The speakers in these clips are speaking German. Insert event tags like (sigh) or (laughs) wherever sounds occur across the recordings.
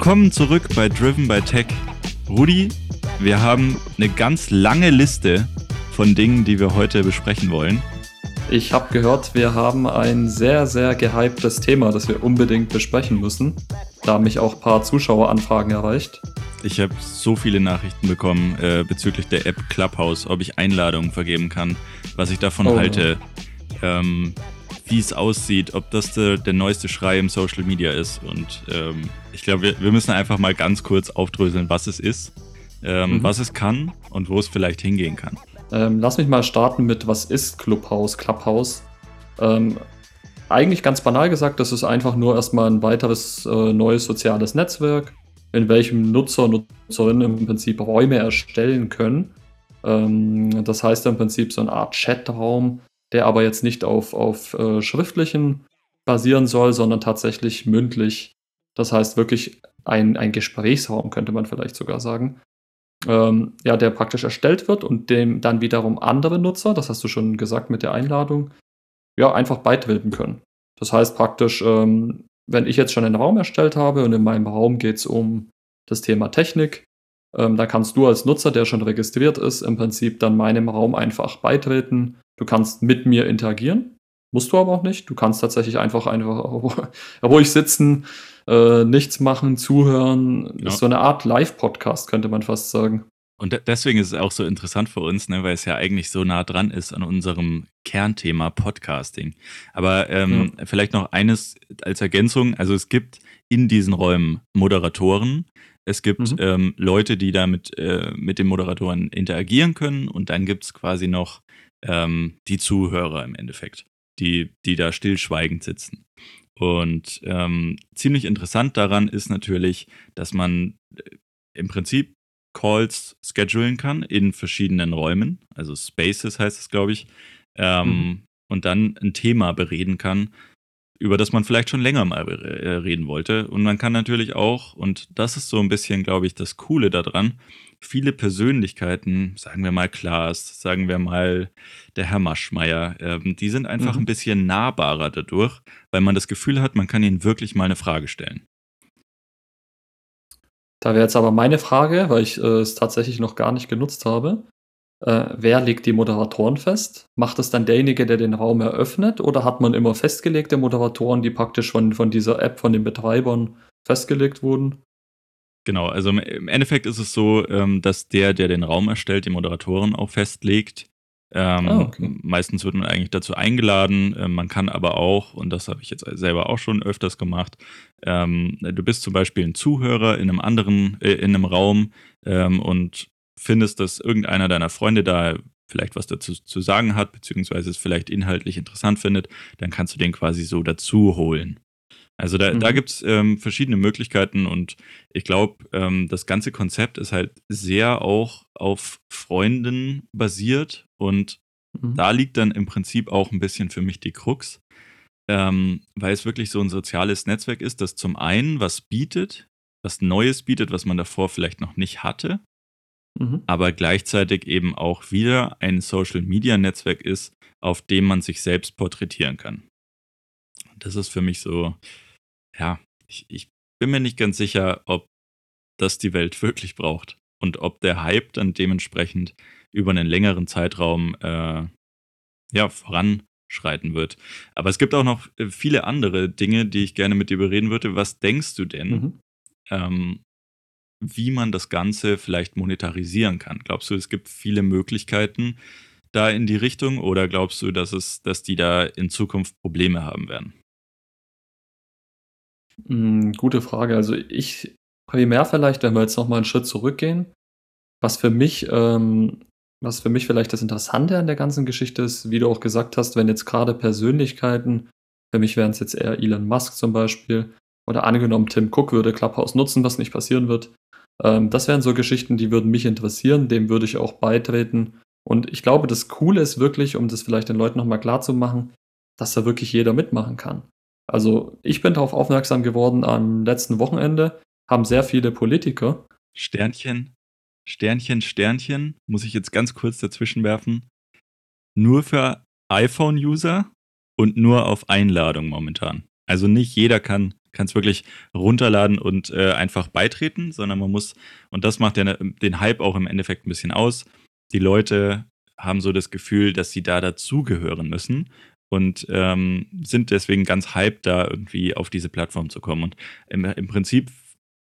Willkommen zurück bei Driven by Tech. Rudi, wir haben eine ganz lange Liste von Dingen, die wir heute besprechen wollen. Ich habe gehört, wir haben ein sehr, sehr gehyptes Thema, das wir unbedingt besprechen müssen. Da haben mich auch ein paar Zuschaueranfragen erreicht. Ich habe so viele Nachrichten bekommen äh, bezüglich der App Clubhouse, ob ich Einladungen vergeben kann, was ich davon oh. halte, ähm, wie es aussieht, ob das der, der, neueste Schrei im Social Media ist. Und ähm, ich glaube, wir, wir, müssen einfach mal ganz kurz aufdröseln, was es ist, ähm, mhm. was es kann und wo es vielleicht hingehen kann. Ähm, lass mich mal starten mit, was ist Clubhouse, Clubhouse? Ähm, eigentlich ganz banal gesagt, das ist einfach nur erstmal ein weiteres äh, neues soziales Netzwerk, in welchem Nutzer und Nutzerinnen im Prinzip Räume erstellen können. Ähm, das heißt im Prinzip so eine Art Chatraum, der aber jetzt nicht auf, auf äh, schriftlichen basieren soll, sondern tatsächlich mündlich. Das heißt wirklich ein, ein Gesprächsraum, könnte man vielleicht sogar sagen. Ähm, ja, der praktisch erstellt wird und dem dann wiederum andere Nutzer, das hast du schon gesagt mit der Einladung, ja, einfach beitreten können. Das heißt praktisch, ähm, wenn ich jetzt schon einen Raum erstellt habe und in meinem Raum geht es um das Thema Technik, ähm, da kannst du als Nutzer, der schon registriert ist, im Prinzip dann meinem Raum einfach beitreten. Du kannst mit mir interagieren, musst du aber auch nicht. Du kannst tatsächlich einfach einfach ruhig (laughs) sitzen, äh, nichts machen, zuhören. Ja. Ist so eine Art Live-Podcast, könnte man fast sagen. Und deswegen ist es auch so interessant für uns, ne, weil es ja eigentlich so nah dran ist an unserem Kernthema Podcasting. Aber ähm, ja. vielleicht noch eines als Ergänzung. Also es gibt in diesen Räumen Moderatoren. Es gibt mhm. ähm, Leute, die da mit, äh, mit den Moderatoren interagieren können. Und dann gibt es quasi noch ähm, die Zuhörer im Endeffekt, die, die da stillschweigend sitzen. Und ähm, ziemlich interessant daran ist natürlich, dass man äh, im Prinzip Calls schedulen kann in verschiedenen Räumen, also Spaces heißt es, glaube ich, ähm, mhm. und dann ein Thema bereden kann, über das man vielleicht schon länger mal äh, reden wollte. Und man kann natürlich auch, und das ist so ein bisschen, glaube ich, das Coole daran, viele Persönlichkeiten, sagen wir mal Klaas, sagen wir mal der Herr Maschmeyer, ähm, die sind einfach mhm. ein bisschen nahbarer dadurch, weil man das Gefühl hat, man kann ihnen wirklich mal eine Frage stellen. Da wäre jetzt aber meine Frage, weil ich äh, es tatsächlich noch gar nicht genutzt habe. Äh, wer legt die Moderatoren fest? Macht es dann derjenige, der den Raum eröffnet? Oder hat man immer festgelegte Moderatoren, die praktisch von, von dieser App, von den Betreibern festgelegt wurden? Genau, also im Endeffekt ist es so, ähm, dass der, der den Raum erstellt, die Moderatoren auch festlegt. Ähm, ah, okay. Meistens wird man eigentlich dazu eingeladen. Ähm, man kann aber auch, und das habe ich jetzt selber auch schon öfters gemacht, ähm, du bist zum Beispiel ein Zuhörer in einem anderen, äh, in einem Raum ähm, und findest, dass irgendeiner deiner Freunde da vielleicht was dazu zu sagen hat, beziehungsweise es vielleicht inhaltlich interessant findet, dann kannst du den quasi so dazu holen. Also da, mhm. da gibt es ähm, verschiedene Möglichkeiten und ich glaube, ähm, das ganze Konzept ist halt sehr auch auf Freunden basiert und mhm. da liegt dann im Prinzip auch ein bisschen für mich die Krux, ähm, weil es wirklich so ein soziales Netzwerk ist, das zum einen was bietet, was Neues bietet, was man davor vielleicht noch nicht hatte, mhm. aber gleichzeitig eben auch wieder ein Social-Media-Netzwerk ist, auf dem man sich selbst porträtieren kann. Das ist für mich so ja, ich, ich bin mir nicht ganz sicher, ob das die Welt (laughs) wirklich braucht und ob der Hype dann dementsprechend über einen längeren Zeitraum äh, ja, voranschreiten wird. Aber es gibt auch noch äh, viele andere Dinge, die ich gerne mit dir bereden würde. Was denkst du denn, mhm. ähm, wie man das Ganze vielleicht monetarisieren kann? Glaubst du, es gibt viele Möglichkeiten da in die Richtung oder glaubst du, dass es, dass die da in Zukunft Probleme haben werden? Hm, gute Frage. Also ich primär vielleicht, wenn wir jetzt noch mal einen Schritt zurückgehen, was für mich ähm, was für mich vielleicht das Interessante an der ganzen Geschichte ist, wie du auch gesagt hast, wenn jetzt gerade Persönlichkeiten, für mich wären es jetzt eher Elon Musk zum Beispiel, oder angenommen Tim Cook würde Clubhouse nutzen, was nicht passieren wird. Ähm, das wären so Geschichten, die würden mich interessieren, dem würde ich auch beitreten. Und ich glaube, das Coole ist wirklich, um das vielleicht den Leuten nochmal klar zu machen, dass da wirklich jeder mitmachen kann. Also ich bin darauf aufmerksam geworden am letzten Wochenende, haben sehr viele Politiker. Sternchen, Sternchen, Sternchen, muss ich jetzt ganz kurz dazwischen werfen. Nur für iPhone-User und nur auf Einladung momentan. Also nicht jeder kann kannst wirklich runterladen und äh, einfach beitreten, sondern man muss, und das macht den, den Hype auch im Endeffekt ein bisschen aus. Die Leute haben so das Gefühl, dass sie da dazugehören müssen und ähm, sind deswegen ganz hyped, da irgendwie auf diese Plattform zu kommen. Und im, im Prinzip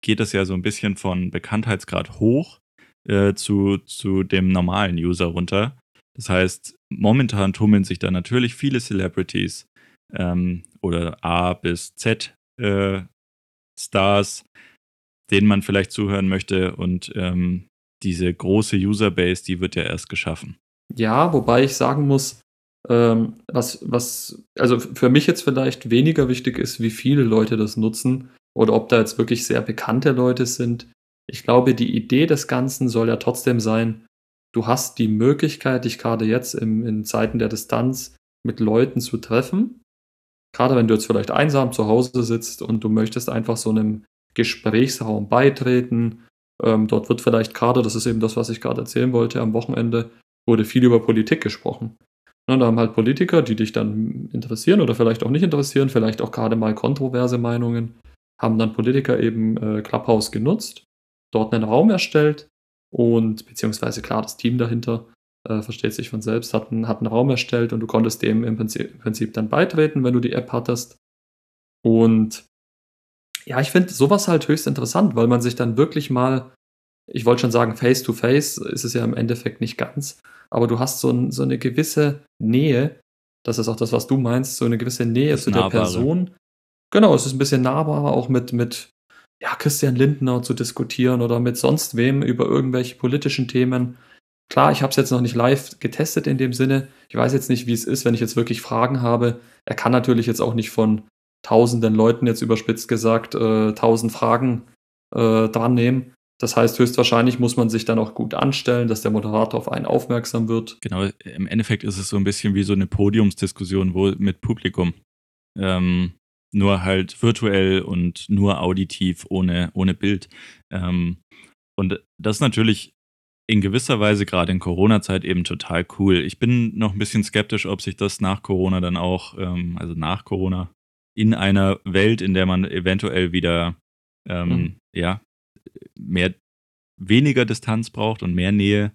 geht das ja so ein bisschen von Bekanntheitsgrad hoch äh, zu, zu dem normalen User runter. Das heißt, momentan tummeln sich da natürlich viele Celebrities ähm, oder A bis Z äh, Stars, denen man vielleicht zuhören möchte und ähm, diese große Userbase, die wird ja erst geschaffen. Ja, wobei ich sagen muss, ähm, was, was, also für mich jetzt vielleicht weniger wichtig ist, wie viele Leute das nutzen oder ob da jetzt wirklich sehr bekannte Leute sind. Ich glaube, die Idee des Ganzen soll ja trotzdem sein, du hast die Möglichkeit, dich gerade jetzt im, in Zeiten der Distanz mit Leuten zu treffen. Gerade wenn du jetzt vielleicht einsam zu Hause sitzt und du möchtest einfach so einem Gesprächsraum beitreten. Ähm, dort wird vielleicht gerade, das ist eben das, was ich gerade erzählen wollte, am Wochenende wurde viel über Politik gesprochen. Und da haben halt Politiker, die dich dann interessieren oder vielleicht auch nicht interessieren, vielleicht auch gerade mal kontroverse Meinungen, haben dann Politiker eben äh, Clubhouse genutzt, dort einen Raum erstellt und beziehungsweise klar, das Team dahinter äh, versteht sich von selbst, hat, einen, hat einen Raum erstellt und du konntest dem im Prinzip, im Prinzip dann beitreten, wenn du die App hattest. Und ja, ich finde sowas halt höchst interessant, weil man sich dann wirklich mal, ich wollte schon sagen, face to face ist es ja im Endeffekt nicht ganz, aber du hast so, ein, so eine gewisse Nähe, das ist auch das, was du meinst, so eine gewisse Nähe zu der Person. Genau, es ist ein bisschen nahbarer, auch mit, mit ja, Christian Lindner zu diskutieren oder mit sonst wem über irgendwelche politischen Themen. Klar, ich habe es jetzt noch nicht live getestet in dem Sinne. Ich weiß jetzt nicht, wie es ist, wenn ich jetzt wirklich Fragen habe. Er kann natürlich jetzt auch nicht von tausenden Leuten jetzt überspitzt gesagt äh, tausend Fragen äh, dran nehmen. Das heißt, höchstwahrscheinlich muss man sich dann auch gut anstellen, dass der Moderator auf einen aufmerksam wird. Genau, im Endeffekt ist es so ein bisschen wie so eine Podiumsdiskussion wo, mit Publikum. Ähm, nur halt virtuell und nur auditiv, ohne, ohne Bild. Ähm, und das ist natürlich in gewisser Weise gerade in Corona-Zeit eben total cool. Ich bin noch ein bisschen skeptisch, ob sich das nach Corona dann auch, ähm, also nach Corona, in einer Welt, in der man eventuell wieder ähm, mhm. ja, mehr weniger Distanz braucht und mehr Nähe,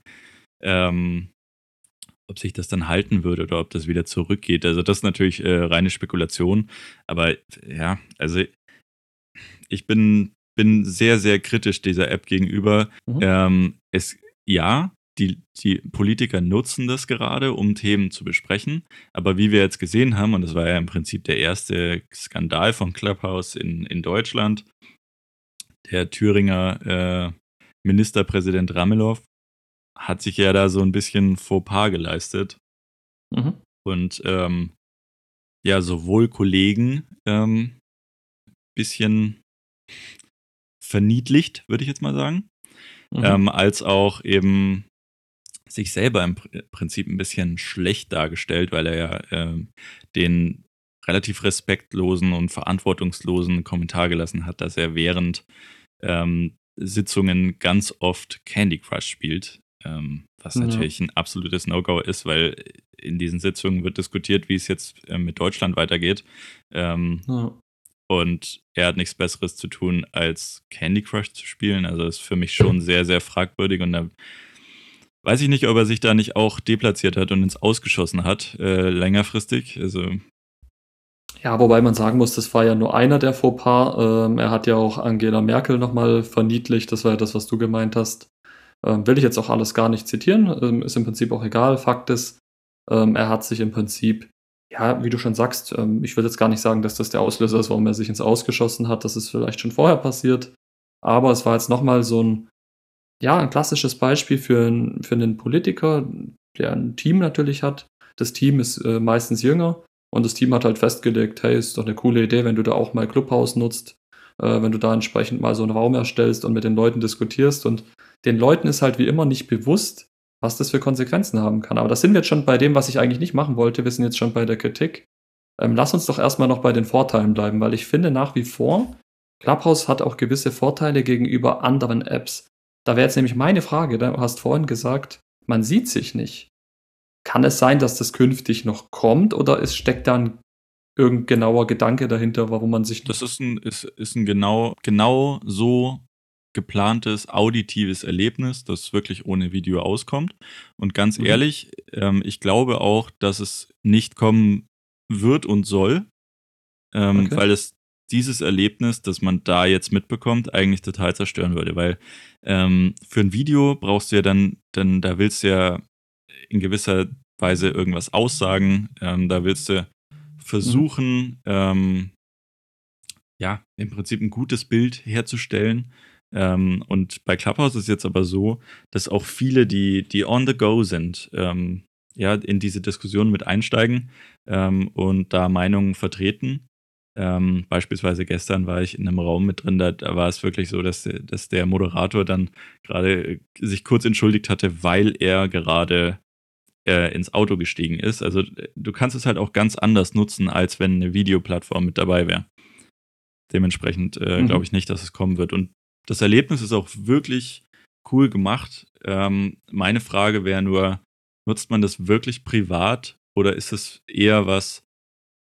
ähm, ob sich das dann halten würde oder ob das wieder zurückgeht. Also das ist natürlich äh, reine Spekulation. Aber ja, also ich bin, bin sehr, sehr kritisch dieser App gegenüber. Mhm. Ähm, es, ja, die, die Politiker nutzen das gerade, um Themen zu besprechen. Aber wie wir jetzt gesehen haben, und das war ja im Prinzip der erste Skandal von Clubhouse in, in Deutschland, der Thüringer äh, Ministerpräsident Ramelow hat sich ja da so ein bisschen Fauxpas geleistet. Mhm. Und ähm, ja, sowohl Kollegen ähm, bisschen verniedlicht, würde ich jetzt mal sagen, mhm. ähm, als auch eben sich selber im Prinzip ein bisschen schlecht dargestellt, weil er ja ähm, den relativ respektlosen und verantwortungslosen Kommentar gelassen hat, dass er während ähm, Sitzungen ganz oft Candy Crush spielt. Ähm, was ja. natürlich ein absolutes No-Go ist, weil in diesen Sitzungen wird diskutiert, wie es jetzt äh, mit Deutschland weitergeht. Ähm, ja. Und er hat nichts Besseres zu tun, als Candy Crush zu spielen. Also ist für mich schon sehr, sehr fragwürdig. Und da weiß ich nicht, ob er sich da nicht auch deplatziert hat und ins Ausgeschossen hat, äh, längerfristig. Also ja, wobei man sagen muss, das war ja nur einer der Fauxpas. Ähm, er hat ja auch Angela Merkel nochmal verniedlicht. Das war ja das, was du gemeint hast. Ähm, will ich jetzt auch alles gar nicht zitieren. Ähm, ist im Prinzip auch egal. Fakt ist, ähm, er hat sich im Prinzip, ja, wie du schon sagst, ähm, ich will jetzt gar nicht sagen, dass das der Auslöser ist, warum er sich ins Ausgeschossen hat. Das ist vielleicht schon vorher passiert. Aber es war jetzt nochmal so ein, ja, ein klassisches Beispiel für, ein, für einen Politiker, der ein Team natürlich hat. Das Team ist äh, meistens jünger und das Team hat halt festgelegt, hey, ist doch eine coole Idee, wenn du da auch mal Clubhouse nutzt, äh, wenn du da entsprechend mal so einen Raum erstellst und mit den Leuten diskutierst. Und den Leuten ist halt wie immer nicht bewusst, was das für Konsequenzen haben kann. Aber das sind wir jetzt schon bei dem, was ich eigentlich nicht machen wollte. Wir sind jetzt schon bei der Kritik. Ähm, lass uns doch erstmal noch bei den Vorteilen bleiben, weil ich finde nach wie vor, Clubhouse hat auch gewisse Vorteile gegenüber anderen Apps. Da wäre jetzt nämlich meine Frage, du hast vorhin gesagt, man sieht sich nicht. Kann es sein, dass das künftig noch kommt oder ist, steckt da ein irgendein genauer Gedanke dahinter, warum man sich. Das ist ein, ist, ist ein genau, genau so geplantes auditives Erlebnis, das wirklich ohne Video auskommt. Und ganz mhm. ehrlich, ähm, ich glaube auch, dass es nicht kommen wird und soll, ähm, okay. weil es dieses Erlebnis, das man da jetzt mitbekommt, eigentlich total zerstören würde. Weil ähm, für ein Video brauchst du ja dann, dann, da willst du ja in gewisser Weise irgendwas aussagen. Ähm, da willst du versuchen, mhm. ähm, ja, im Prinzip ein gutes Bild herzustellen. Ähm, und bei Clubhouse ist es jetzt aber so, dass auch viele, die, die on the go sind, ähm, ja, in diese Diskussion mit einsteigen ähm, und da Meinungen vertreten. Ähm, beispielsweise gestern war ich in einem Raum mit drin, da, da war es wirklich so, dass, dass der Moderator dann gerade sich kurz entschuldigt hatte, weil er gerade äh, ins Auto gestiegen ist. Also du kannst es halt auch ganz anders nutzen, als wenn eine Videoplattform mit dabei wäre. Dementsprechend äh, mhm. glaube ich nicht, dass es kommen wird. Und das Erlebnis ist auch wirklich cool gemacht. Ähm, meine Frage wäre nur, nutzt man das wirklich privat oder ist es eher was,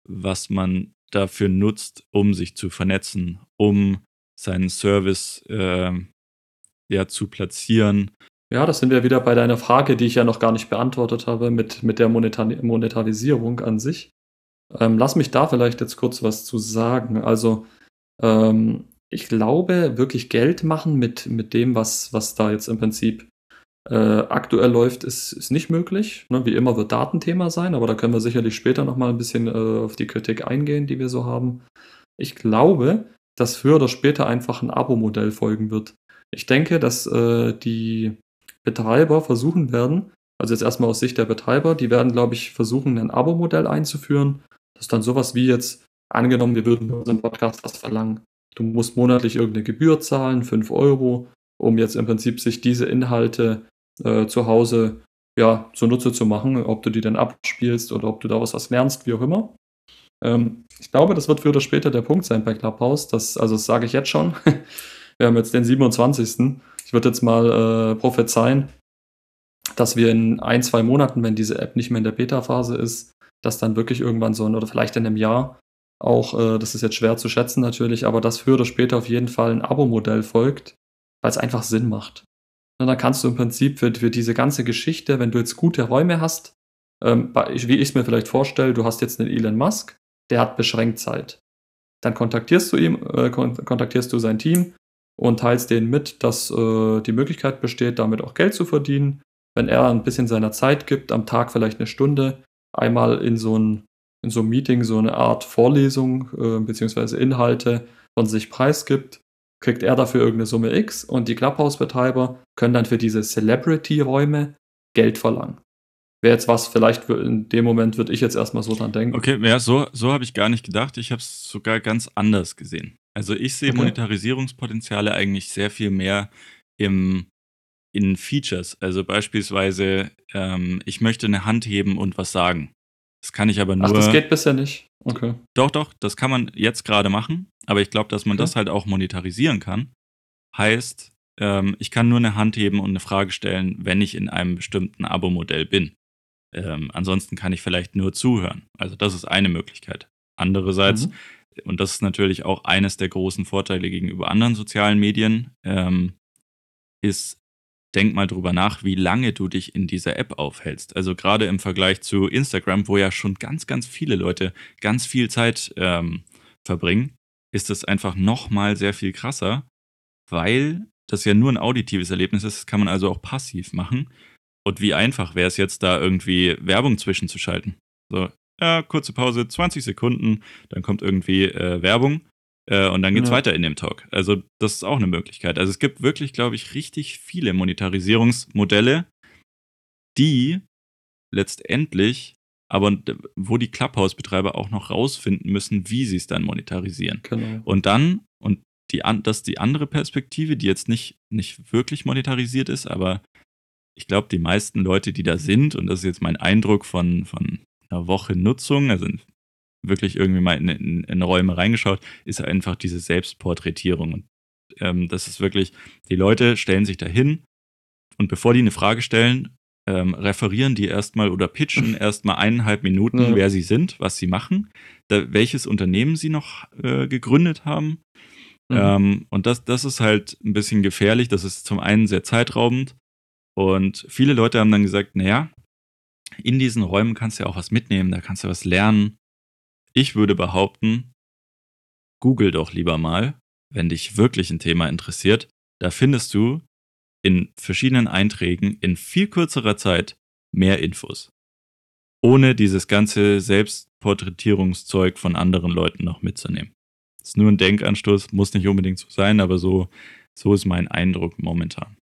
was man dafür nutzt, um sich zu vernetzen, um seinen Service äh, ja, zu platzieren. Ja, das sind wir wieder bei deiner Frage, die ich ja noch gar nicht beantwortet habe, mit, mit der Monetar Monetarisierung an sich. Ähm, lass mich da vielleicht jetzt kurz was zu sagen. Also, ähm, ich glaube, wirklich Geld machen mit, mit dem, was, was da jetzt im Prinzip äh, aktuell läuft, ist, ist nicht möglich. Ne? Wie immer wird Datenthema sein, aber da können wir sicherlich später nochmal ein bisschen äh, auf die Kritik eingehen, die wir so haben. Ich glaube, dass früher oder später einfach ein Abo-Modell folgen wird. Ich denke, dass äh, die Betreiber versuchen werden, also jetzt erstmal aus Sicht der Betreiber, die werden, glaube ich, versuchen, ein Abo-Modell einzuführen. Das ist dann sowas wie jetzt, angenommen, wir würden unseren Podcast was verlangen. Du musst monatlich irgendeine Gebühr zahlen, 5 Euro, um jetzt im Prinzip sich diese Inhalte äh, zu Hause ja, zunutze zu machen, ob du die dann abspielst oder ob du daraus was lernst, wie auch immer. Ähm, ich glaube, das wird früher oder später der Punkt sein bei Clubhouse. Das, also das sage ich jetzt schon. (laughs) wir haben jetzt den 27. Ich würde jetzt mal äh, prophezeien, dass wir in ein, zwei Monaten, wenn diese App nicht mehr in der Beta-Phase ist, dass dann wirklich irgendwann so, oder vielleicht in einem Jahr auch, äh, das ist jetzt schwer zu schätzen natürlich, aber dass früher oder später auf jeden Fall ein Abo-Modell folgt, weil es einfach Sinn macht. Und dann kannst du im Prinzip für, für diese ganze Geschichte, wenn du jetzt gute Räume hast, ähm, wie ich es mir vielleicht vorstelle, du hast jetzt einen Elon Musk, der hat beschränkt Zeit. Dann kontaktierst du ihm, äh, kontaktierst du sein Team und teilst denen mit, dass äh, die Möglichkeit besteht, damit auch Geld zu verdienen. Wenn er ein bisschen seiner Zeit gibt, am Tag vielleicht eine Stunde, einmal in so ein, in so einem Meeting so eine Art Vorlesung äh, bzw. Inhalte von sich preisgibt, kriegt er dafür irgendeine Summe X und die Clubhouse-Betreiber können dann für diese Celebrity-Räume Geld verlangen. Wäre jetzt was, vielleicht in dem Moment würde ich jetzt erstmal so dran denken. Okay, ja, so, so habe ich gar nicht gedacht. Ich habe es sogar ganz anders gesehen. Also ich sehe okay. Monetarisierungspotenziale eigentlich sehr viel mehr im, in Features. Also beispielsweise, ähm, ich möchte eine Hand heben und was sagen. Das kann ich aber nur. Ach, das geht bisher nicht. Okay. Doch, doch, das kann man jetzt gerade machen. Aber ich glaube, dass man okay. das halt auch monetarisieren kann. Heißt, ähm, ich kann nur eine Hand heben und eine Frage stellen, wenn ich in einem bestimmten Abo-Modell bin. Ähm, ansonsten kann ich vielleicht nur zuhören. Also das ist eine Möglichkeit. Andererseits, mhm. und das ist natürlich auch eines der großen Vorteile gegenüber anderen sozialen Medien, ähm, ist, denk mal drüber nach, wie lange du dich in dieser App aufhältst. Also gerade im Vergleich zu Instagram, wo ja schon ganz, ganz viele Leute ganz viel Zeit ähm, verbringen, ist es einfach nochmal sehr viel krasser, weil das ja nur ein auditives Erlebnis ist, das kann man also auch passiv machen. Und wie einfach wäre es jetzt da irgendwie Werbung zwischenzuschalten? So, ja, kurze Pause, 20 Sekunden, dann kommt irgendwie äh, Werbung äh, und dann geht's ja. weiter in dem Talk. Also, das ist auch eine Möglichkeit. Also, es gibt wirklich, glaube ich, richtig viele Monetarisierungsmodelle, die letztendlich aber wo die Clubhouse-Betreiber auch noch rausfinden müssen, wie sie es dann monetarisieren. Genau. Und dann, und die, das ist die andere Perspektive, die jetzt nicht, nicht wirklich monetarisiert ist, aber ich glaube, die meisten Leute, die da sind, und das ist jetzt mein Eindruck von, von einer Woche Nutzung, also wirklich irgendwie mal in, in, in Räume reingeschaut, ist einfach diese Selbstporträtierung. Und ähm, das ist wirklich, die Leute stellen sich dahin und bevor die eine Frage stellen, ähm, referieren die erstmal oder pitchen (laughs) erstmal eineinhalb Minuten, ja. wer sie sind, was sie machen, da, welches Unternehmen sie noch äh, gegründet haben. Mhm. Ähm, und das, das ist halt ein bisschen gefährlich. Das ist zum einen sehr zeitraubend. Und viele Leute haben dann gesagt, naja, in diesen Räumen kannst du ja auch was mitnehmen, da kannst du was lernen. Ich würde behaupten, google doch lieber mal, wenn dich wirklich ein Thema interessiert. Da findest du in verschiedenen Einträgen in viel kürzerer Zeit mehr Infos. Ohne dieses ganze Selbstporträtierungszeug von anderen Leuten noch mitzunehmen. Ist nur ein Denkanstoß, muss nicht unbedingt so sein, aber so, so ist mein Eindruck momentan.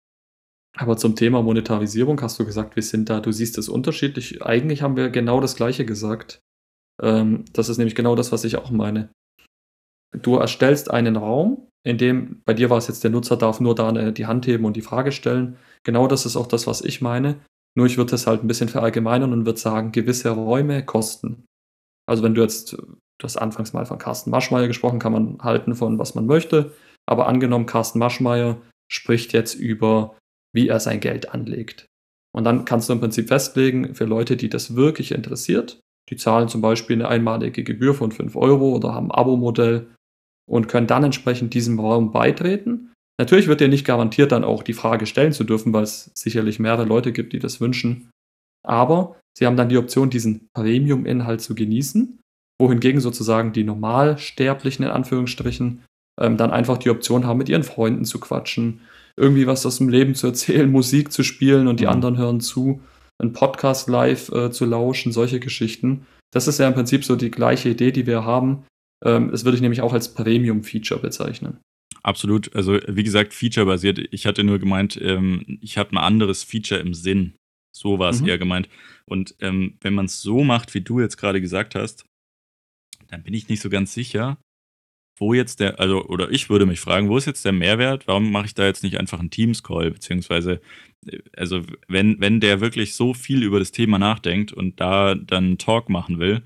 Aber zum Thema Monetarisierung hast du gesagt, wir sind da, du siehst es unterschiedlich. Eigentlich haben wir genau das Gleiche gesagt. Ähm, das ist nämlich genau das, was ich auch meine. Du erstellst einen Raum, in dem, bei dir war es jetzt, der Nutzer darf nur da eine, die Hand heben und die Frage stellen. Genau das ist auch das, was ich meine. Nur ich würde es halt ein bisschen verallgemeinern und würde sagen, gewisse Räume kosten. Also wenn du jetzt, du hast anfangs mal von Carsten Maschmeyer gesprochen, kann man halten von was man möchte. Aber angenommen, Carsten Maschmeyer spricht jetzt über, wie er sein Geld anlegt. Und dann kannst du im Prinzip festlegen, für Leute, die das wirklich interessiert, die zahlen zum Beispiel eine einmalige Gebühr von 5 Euro oder haben ein Abo-Modell und können dann entsprechend diesem Raum beitreten. Natürlich wird dir nicht garantiert, dann auch die Frage stellen zu dürfen, weil es sicherlich mehrere Leute gibt, die das wünschen. Aber sie haben dann die Option, diesen Premium-Inhalt zu genießen, wohingegen sozusagen die Normalsterblichen in Anführungsstrichen ähm, dann einfach die Option haben, mit ihren Freunden zu quatschen, irgendwie was aus dem Leben zu erzählen, (laughs) Musik zu spielen und die mhm. anderen hören zu, einen Podcast live äh, zu lauschen, solche Geschichten. Das ist ja im Prinzip so die gleiche Idee, die wir haben, ähm, das würde ich nämlich auch als Premium-Feature bezeichnen. Absolut. Also, wie gesagt, Feature-basiert. Ich hatte nur gemeint, ähm, ich hatte ein anderes Feature im Sinn. So war es mhm. eher gemeint. Und ähm, wenn man es so macht, wie du jetzt gerade gesagt hast, dann bin ich nicht so ganz sicher, wo jetzt der, also, oder ich würde mich fragen, wo ist jetzt der Mehrwert? Warum mache ich da jetzt nicht einfach einen Teams-Call? Beziehungsweise, äh, also, wenn, wenn der wirklich so viel über das Thema nachdenkt und da dann einen Talk machen will,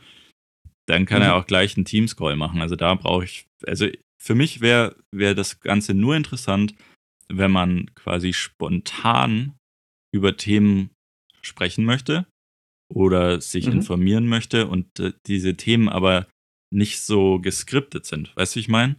dann kann mhm. er auch gleich einen Teamscroll machen. Also da brauche ich, also für mich wäre wär das Ganze nur interessant, wenn man quasi spontan über Themen sprechen möchte oder sich mhm. informieren möchte und äh, diese Themen aber nicht so geskriptet sind. Weißt du, wie ich meine?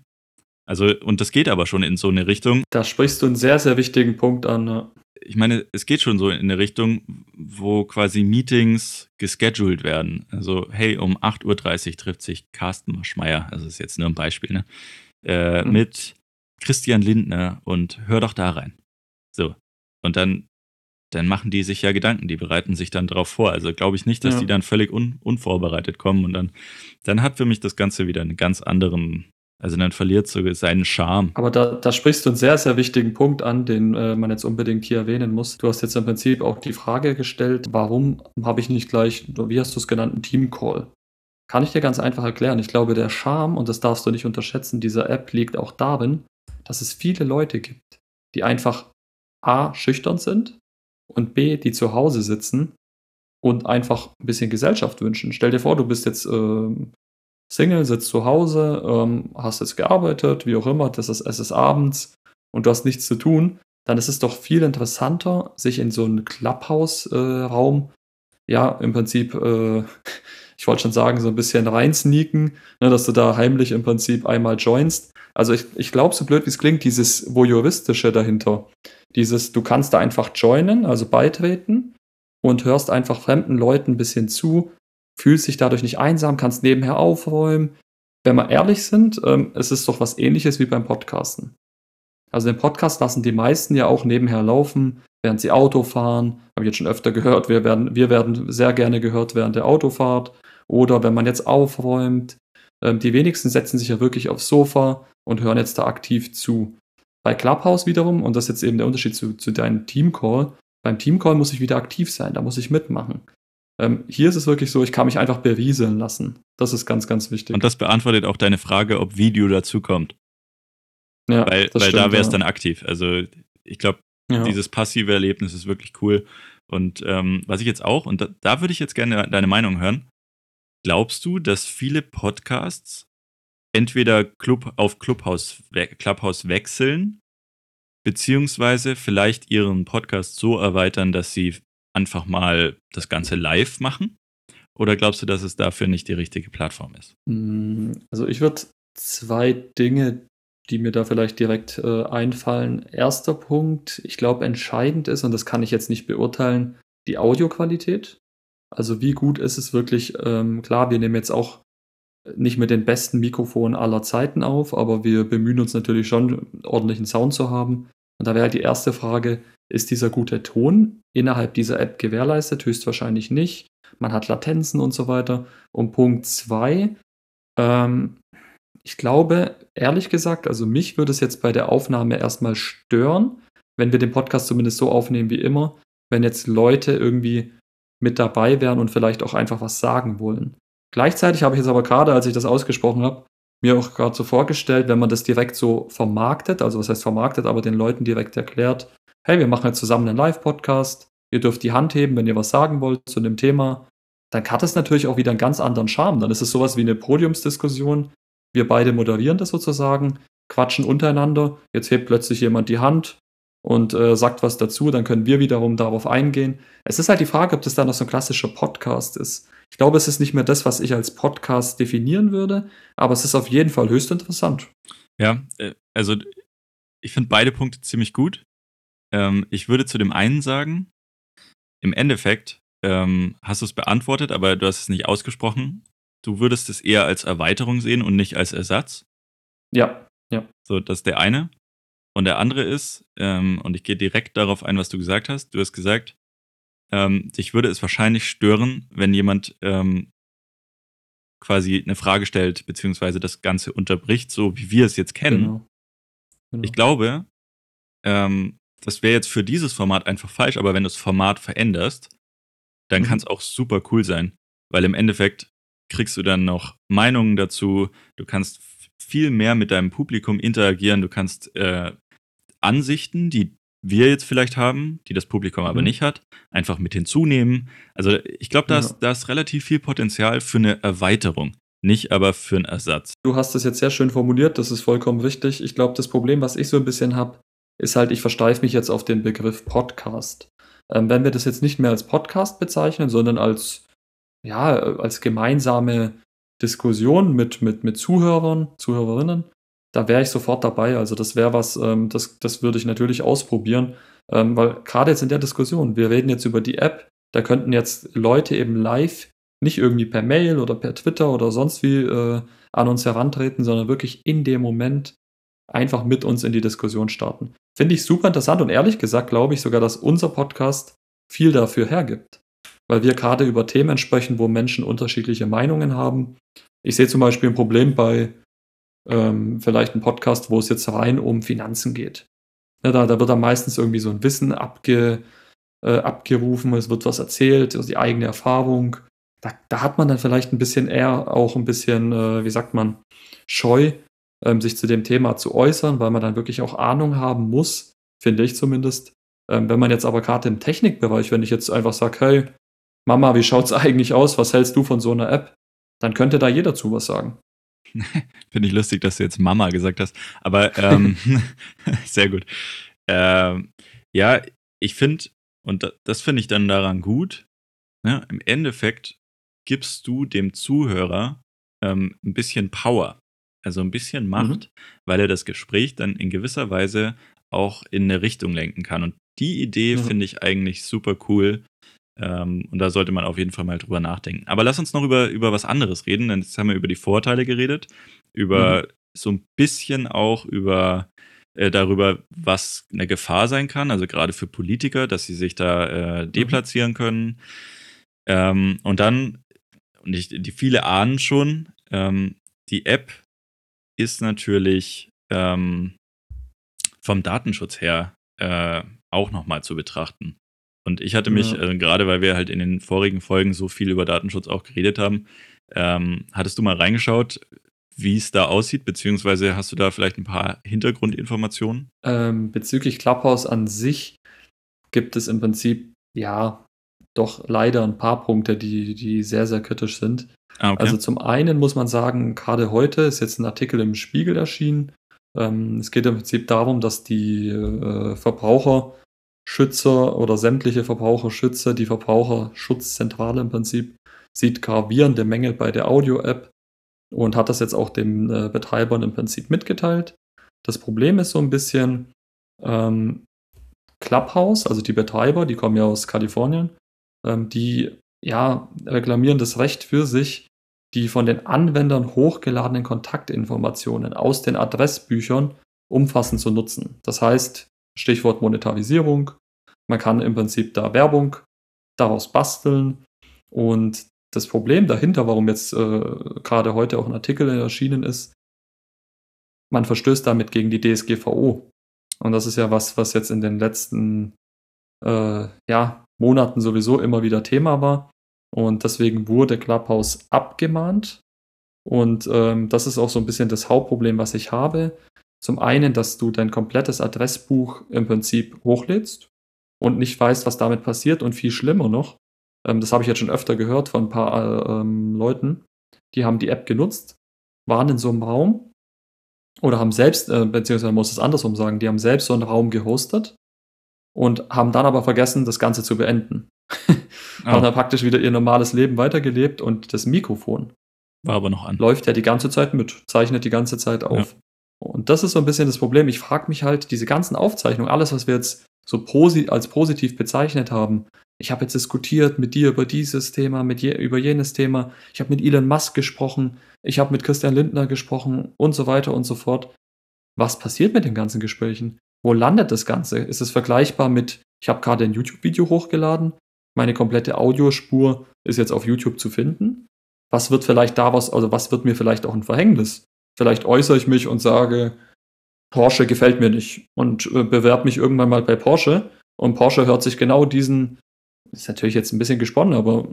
Also, und das geht aber schon in so eine Richtung. Da sprichst du einen sehr, sehr wichtigen Punkt an. Ja ich meine, es geht schon so in eine Richtung, wo quasi Meetings gescheduled werden. Also, hey, um 8.30 Uhr trifft sich Carsten Maschmeyer, also ist jetzt nur ein Beispiel, ne? Äh, mhm. mit Christian Lindner und hör doch da rein. So. Und dann, dann machen die sich ja Gedanken, die bereiten sich dann darauf vor. Also glaube ich nicht, dass ja. die dann völlig un unvorbereitet kommen und dann, dann hat für mich das Ganze wieder einen ganz anderen also dann verliert sogar seinen Charme. Aber da, da sprichst du einen sehr, sehr wichtigen Punkt an, den äh, man jetzt unbedingt hier erwähnen muss. Du hast jetzt im Prinzip auch die Frage gestellt, warum habe ich nicht gleich, wie hast du es genannt, einen Team-Call? Kann ich dir ganz einfach erklären. Ich glaube, der Charme, und das darfst du nicht unterschätzen, dieser App liegt auch darin, dass es viele Leute gibt, die einfach A, schüchtern sind und B, die zu Hause sitzen und einfach ein bisschen Gesellschaft wünschen. Stell dir vor, du bist jetzt äh, Single, sitzt zu Hause, ähm, hast jetzt gearbeitet, wie auch immer, das ist, es ist abends und du hast nichts zu tun, dann ist es doch viel interessanter, sich in so einen Clubhouse-Raum, äh, ja, im Prinzip, äh, (laughs) ich wollte schon sagen, so ein bisschen reinsneaken, ne, dass du da heimlich im Prinzip einmal joinst. Also ich, ich glaube, so blöd wie es klingt, dieses Voyeuristische dahinter, dieses, du kannst da einfach joinen, also beitreten und hörst einfach fremden Leuten ein bisschen zu, fühlst dich dadurch nicht einsam, kannst nebenher aufräumen. Wenn wir ehrlich sind, ähm, es ist doch was ähnliches wie beim Podcasten. Also den Podcast lassen die meisten ja auch nebenher laufen, während sie Auto fahren. Habe ich jetzt schon öfter gehört, wir werden, wir werden sehr gerne gehört während der Autofahrt. Oder wenn man jetzt aufräumt. Ähm, die wenigsten setzen sich ja wirklich aufs Sofa und hören jetzt da aktiv zu. Bei Clubhouse wiederum, und das ist jetzt eben der Unterschied zu, zu deinem Teamcall, beim Teamcall muss ich wieder aktiv sein, da muss ich mitmachen. Ähm, hier ist es wirklich so, ich kann mich einfach berieseln lassen. Das ist ganz, ganz wichtig. Und das beantwortet auch deine Frage, ob Video dazu kommt. Ja, weil, weil stimmt, da wäre es ja. dann aktiv. Also ich glaube, ja. dieses passive Erlebnis ist wirklich cool. Und ähm, was ich jetzt auch, und da, da würde ich jetzt gerne deine Meinung hören, glaubst du, dass viele Podcasts entweder Club auf Clubhouse, Clubhouse wechseln, beziehungsweise vielleicht ihren Podcast so erweitern, dass sie einfach mal das Ganze live machen? Oder glaubst du, dass es dafür nicht die richtige Plattform ist? Mm, also ich würde zwei Dinge, die mir da vielleicht direkt äh, einfallen. Erster Punkt, ich glaube, entscheidend ist, und das kann ich jetzt nicht beurteilen, die Audioqualität. Also wie gut ist es wirklich, ähm, klar, wir nehmen jetzt auch nicht mit den besten Mikrofonen aller Zeiten auf, aber wir bemühen uns natürlich schon, ordentlichen Sound zu haben. Und da wäre halt die erste Frage, ist dieser gute Ton innerhalb dieser App gewährleistet? Höchstwahrscheinlich nicht. Man hat Latenzen und so weiter. Und Punkt zwei, ähm, ich glaube, ehrlich gesagt, also mich würde es jetzt bei der Aufnahme erstmal stören, wenn wir den Podcast zumindest so aufnehmen wie immer, wenn jetzt Leute irgendwie mit dabei wären und vielleicht auch einfach was sagen wollen. Gleichzeitig habe ich jetzt aber gerade, als ich das ausgesprochen habe, mir auch gerade so vorgestellt, wenn man das direkt so vermarktet, also was heißt vermarktet, aber den Leuten direkt erklärt, hey, wir machen jetzt zusammen einen Live-Podcast, ihr dürft die Hand heben, wenn ihr was sagen wollt zu dem Thema, dann hat es natürlich auch wieder einen ganz anderen Charme. Dann ist es sowas wie eine Podiumsdiskussion. Wir beide moderieren das sozusagen, quatschen untereinander, jetzt hebt plötzlich jemand die Hand und äh, sagt was dazu, dann können wir wiederum darauf eingehen. Es ist halt die Frage, ob das dann noch so ein klassischer Podcast ist. Ich glaube, es ist nicht mehr das, was ich als Podcast definieren würde, aber es ist auf jeden Fall höchst interessant. Ja, äh, also ich finde beide Punkte ziemlich gut. Ähm, ich würde zu dem einen sagen, im Endeffekt ähm, hast du es beantwortet, aber du hast es nicht ausgesprochen. Du würdest es eher als Erweiterung sehen und nicht als Ersatz. Ja, ja. So, das ist der eine. Und der andere ist, ähm, und ich gehe direkt darauf ein, was du gesagt hast. Du hast gesagt, ähm, dich würde es wahrscheinlich stören, wenn jemand ähm, quasi eine Frage stellt, beziehungsweise das Ganze unterbricht, so wie wir es jetzt kennen. Genau. Genau. Ich glaube, ähm, das wäre jetzt für dieses Format einfach falsch, aber wenn du das Format veränderst, dann mhm. kann es auch super cool sein, weil im Endeffekt kriegst du dann noch Meinungen dazu, du kannst viel mehr mit deinem Publikum interagieren, du kannst äh, Ansichten, die wir jetzt vielleicht haben, die das Publikum aber mhm. nicht hat, einfach mit hinzunehmen. Also ich glaube, da, ja. da ist relativ viel Potenzial für eine Erweiterung, nicht aber für einen Ersatz. Du hast es jetzt sehr schön formuliert, das ist vollkommen richtig. Ich glaube, das Problem, was ich so ein bisschen habe, ist halt, ich versteife mich jetzt auf den Begriff Podcast. Ähm, wenn wir das jetzt nicht mehr als Podcast bezeichnen, sondern als, ja, als gemeinsame Diskussion mit, mit, mit Zuhörern, Zuhörerinnen, da wäre ich sofort dabei. Also das wäre was, ähm, das, das würde ich natürlich ausprobieren, ähm, weil gerade jetzt in der Diskussion, wir reden jetzt über die App, da könnten jetzt Leute eben live nicht irgendwie per Mail oder per Twitter oder sonst wie äh, an uns herantreten, sondern wirklich in dem Moment einfach mit uns in die Diskussion starten. Finde ich super interessant und ehrlich gesagt glaube ich sogar, dass unser Podcast viel dafür hergibt. Weil wir gerade über Themen sprechen, wo Menschen unterschiedliche Meinungen haben. Ich sehe zum Beispiel ein Problem bei ähm, vielleicht einem Podcast, wo es jetzt rein um Finanzen geht. Ja, da, da wird dann meistens irgendwie so ein Wissen abge, äh, abgerufen, es wird was erzählt, also die eigene Erfahrung. Da, da, hat man dann vielleicht ein bisschen eher auch ein bisschen, äh, wie sagt man, scheu, ähm, sich zu dem Thema zu äußern, weil man dann wirklich auch Ahnung haben muss, finde ich zumindest. Ähm, wenn man jetzt aber gerade im Technikbereich, wenn ich jetzt einfach sage, hey, Mama, wie schaut es (laughs) eigentlich aus? Was hältst du von so einer App? Dann könnte da jeder zu was sagen. (laughs) Finde ich lustig, dass du jetzt Mama gesagt hast. Aber ähm, (laughs) (laughs) sehr gut. Ähm, ja, ich finde, und das finde ich dann daran gut, ne, im Endeffekt gibst du dem Zuhörer ähm, ein bisschen Power, also ein bisschen. Macht, mhm. weil er das Gespräch dann in gewisser Weise auch in eine Richtung lenken kann. Und die Idee mhm. finde ich eigentlich super cool, ähm, und da sollte man auf jeden Fall mal drüber nachdenken. Aber lass uns noch über, über was anderes reden, denn jetzt haben wir über die Vorteile geredet, über mhm. so ein bisschen auch über äh, darüber, was eine Gefahr sein kann, also gerade für Politiker, dass sie sich da äh, mhm. deplatzieren können. Ähm, und dann, und ich, die viele ahnen schon, ähm, die App ist natürlich ähm, vom Datenschutz her äh, auch nochmal zu betrachten. Und ich hatte mich, ja. äh, gerade weil wir halt in den vorigen Folgen so viel über Datenschutz auch geredet haben, ähm, hattest du mal reingeschaut, wie es da aussieht, beziehungsweise hast du da vielleicht ein paar Hintergrundinformationen? Ähm, bezüglich Clubhouse an sich gibt es im Prinzip, ja, doch leider ein paar Punkte, die, die sehr, sehr kritisch sind. Ah, okay. Also zum einen muss man sagen, gerade heute ist jetzt ein Artikel im Spiegel erschienen. Ähm, es geht im Prinzip darum, dass die äh, Verbraucher Verbraucherschützer oder sämtliche Verbraucherschützer, die Verbraucherschutzzentrale im Prinzip, sieht gravierende Mängel bei der Audio-App und hat das jetzt auch den äh, Betreibern im Prinzip mitgeteilt. Das Problem ist so ein bisschen ähm, Clubhouse, also die Betreiber, die kommen ja aus Kalifornien, ähm, die ja reklamieren das Recht für sich, die von den Anwendern hochgeladenen Kontaktinformationen aus den Adressbüchern umfassend zu nutzen. Das heißt, Stichwort Monetarisierung, man kann im Prinzip da Werbung daraus basteln und das Problem dahinter, warum jetzt äh, gerade heute auch ein Artikel erschienen ist, man verstößt damit gegen die DSGVO. Und das ist ja was, was jetzt in den letzten äh, ja, Monaten sowieso immer wieder Thema war. Und deswegen wurde Clubhouse abgemahnt. Und ähm, das ist auch so ein bisschen das Hauptproblem, was ich habe. Zum einen, dass du dein komplettes Adressbuch im Prinzip hochlädst und nicht weißt, was damit passiert. Und viel schlimmer noch, ähm, das habe ich jetzt schon öfter gehört von ein paar äh, ähm, Leuten, die haben die App genutzt, waren in so einem Raum oder haben selbst, äh, beziehungsweise man muss es andersrum sagen, die haben selbst so einen Raum gehostet und haben dann aber vergessen, das Ganze zu beenden. oh. (laughs) haben dann praktisch wieder ihr normales Leben weitergelebt und das Mikrofon war aber noch an. Läuft ja die ganze Zeit mit, zeichnet die ganze Zeit auf. Ja. Und das ist so ein bisschen das Problem. Ich frage mich halt, diese ganzen Aufzeichnungen, alles, was wir jetzt so posi als positiv bezeichnet haben, ich habe jetzt diskutiert mit dir über dieses Thema, mit je, über jenes Thema. Ich habe mit Elon Musk gesprochen. Ich habe mit Christian Lindner gesprochen und so weiter und so fort. Was passiert mit den ganzen Gesprächen? Wo landet das Ganze? Ist es vergleichbar mit, ich habe gerade ein YouTube-Video hochgeladen, meine komplette Audiospur ist jetzt auf YouTube zu finden? Was wird vielleicht daraus, also was wird mir vielleicht auch ein Verhängnis? Vielleicht äußere ich mich und sage, Porsche gefällt mir nicht und äh, bewerbe mich irgendwann mal bei Porsche und Porsche hört sich genau diesen ist natürlich jetzt ein bisschen gesponnen, aber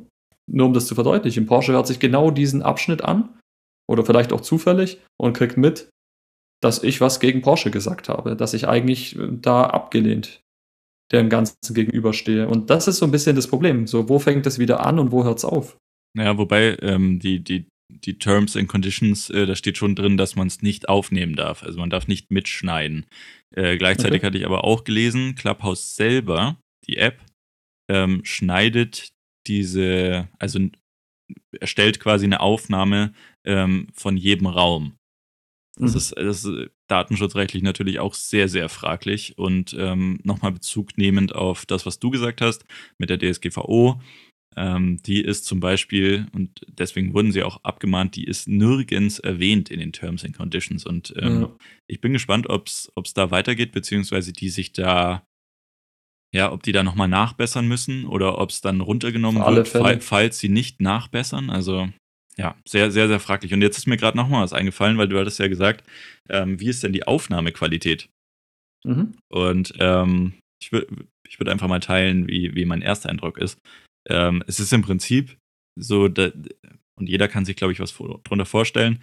nur um das zu verdeutlichen, Porsche hört sich genau diesen Abschnitt an oder vielleicht auch zufällig und kriegt mit, dass ich was gegen Porsche gesagt habe, dass ich eigentlich äh, da abgelehnt dem Ganzen gegenüberstehe. Und das ist so ein bisschen das Problem. So, wo fängt es wieder an und wo hört es auf? Naja, wobei ähm, die, die, die Terms and Conditions, äh, da steht schon drin, dass man es nicht aufnehmen darf. Also man darf nicht mitschneiden. Äh, gleichzeitig okay. hatte ich aber auch gelesen, Clubhouse selber, die App, ähm, schneidet diese, also erstellt quasi eine Aufnahme ähm, von jedem Raum. Das, mhm. ist, das ist datenschutzrechtlich natürlich auch sehr, sehr fraglich. Und ähm, nochmal Bezug nehmend auf das, was du gesagt hast mit der DSGVO. Ähm, die ist zum Beispiel, und deswegen wurden sie auch abgemahnt, die ist nirgends erwähnt in den Terms and Conditions. Und ähm, ja. ich bin gespannt, ob es da weitergeht, beziehungsweise die sich da ja, ob die da nochmal nachbessern müssen oder ob es dann runtergenommen wird, fall, falls sie nicht nachbessern. Also ja, sehr, sehr, sehr fraglich. Und jetzt ist mir gerade nochmal was eingefallen, weil du hattest ja gesagt, ähm, wie ist denn die Aufnahmequalität? Mhm. Und ähm, ich würde ich würd einfach mal teilen, wie, wie mein erster Eindruck ist. Ähm, es ist im Prinzip so, da, und jeder kann sich, glaube ich, was vor, drunter vorstellen,